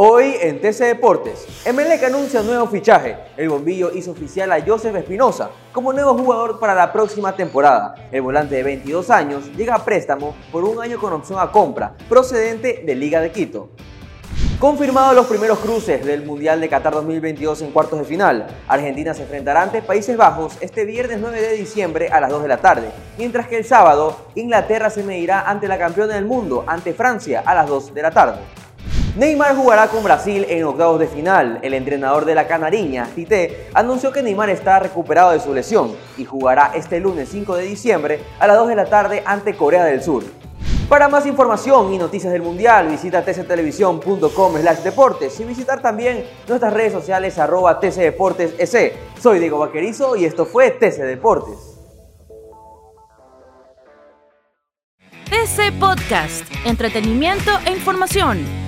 Hoy en TC Deportes, Emelec anuncia nuevo fichaje. El bombillo hizo oficial a Joseph Espinosa como nuevo jugador para la próxima temporada. El volante de 22 años llega a préstamo por un año con opción a compra, procedente de Liga de Quito. Confirmados los primeros cruces del Mundial de Qatar 2022 en cuartos de final. Argentina se enfrentará ante Países Bajos este viernes 9 de diciembre a las 2 de la tarde, mientras que el sábado Inglaterra se medirá ante la campeona del mundo, ante Francia, a las 2 de la tarde. Neymar jugará con Brasil en octavos de final. El entrenador de la Canariña, Tite, anunció que Neymar está recuperado de su lesión y jugará este lunes 5 de diciembre a las 2 de la tarde ante Corea del Sur. Para más información y noticias del Mundial, visita tctelevisión.com slash deportes y visitar también nuestras redes sociales arroba tcdeportes Soy Diego Vaquerizo y esto fue TC Deportes. TC Podcast, entretenimiento e información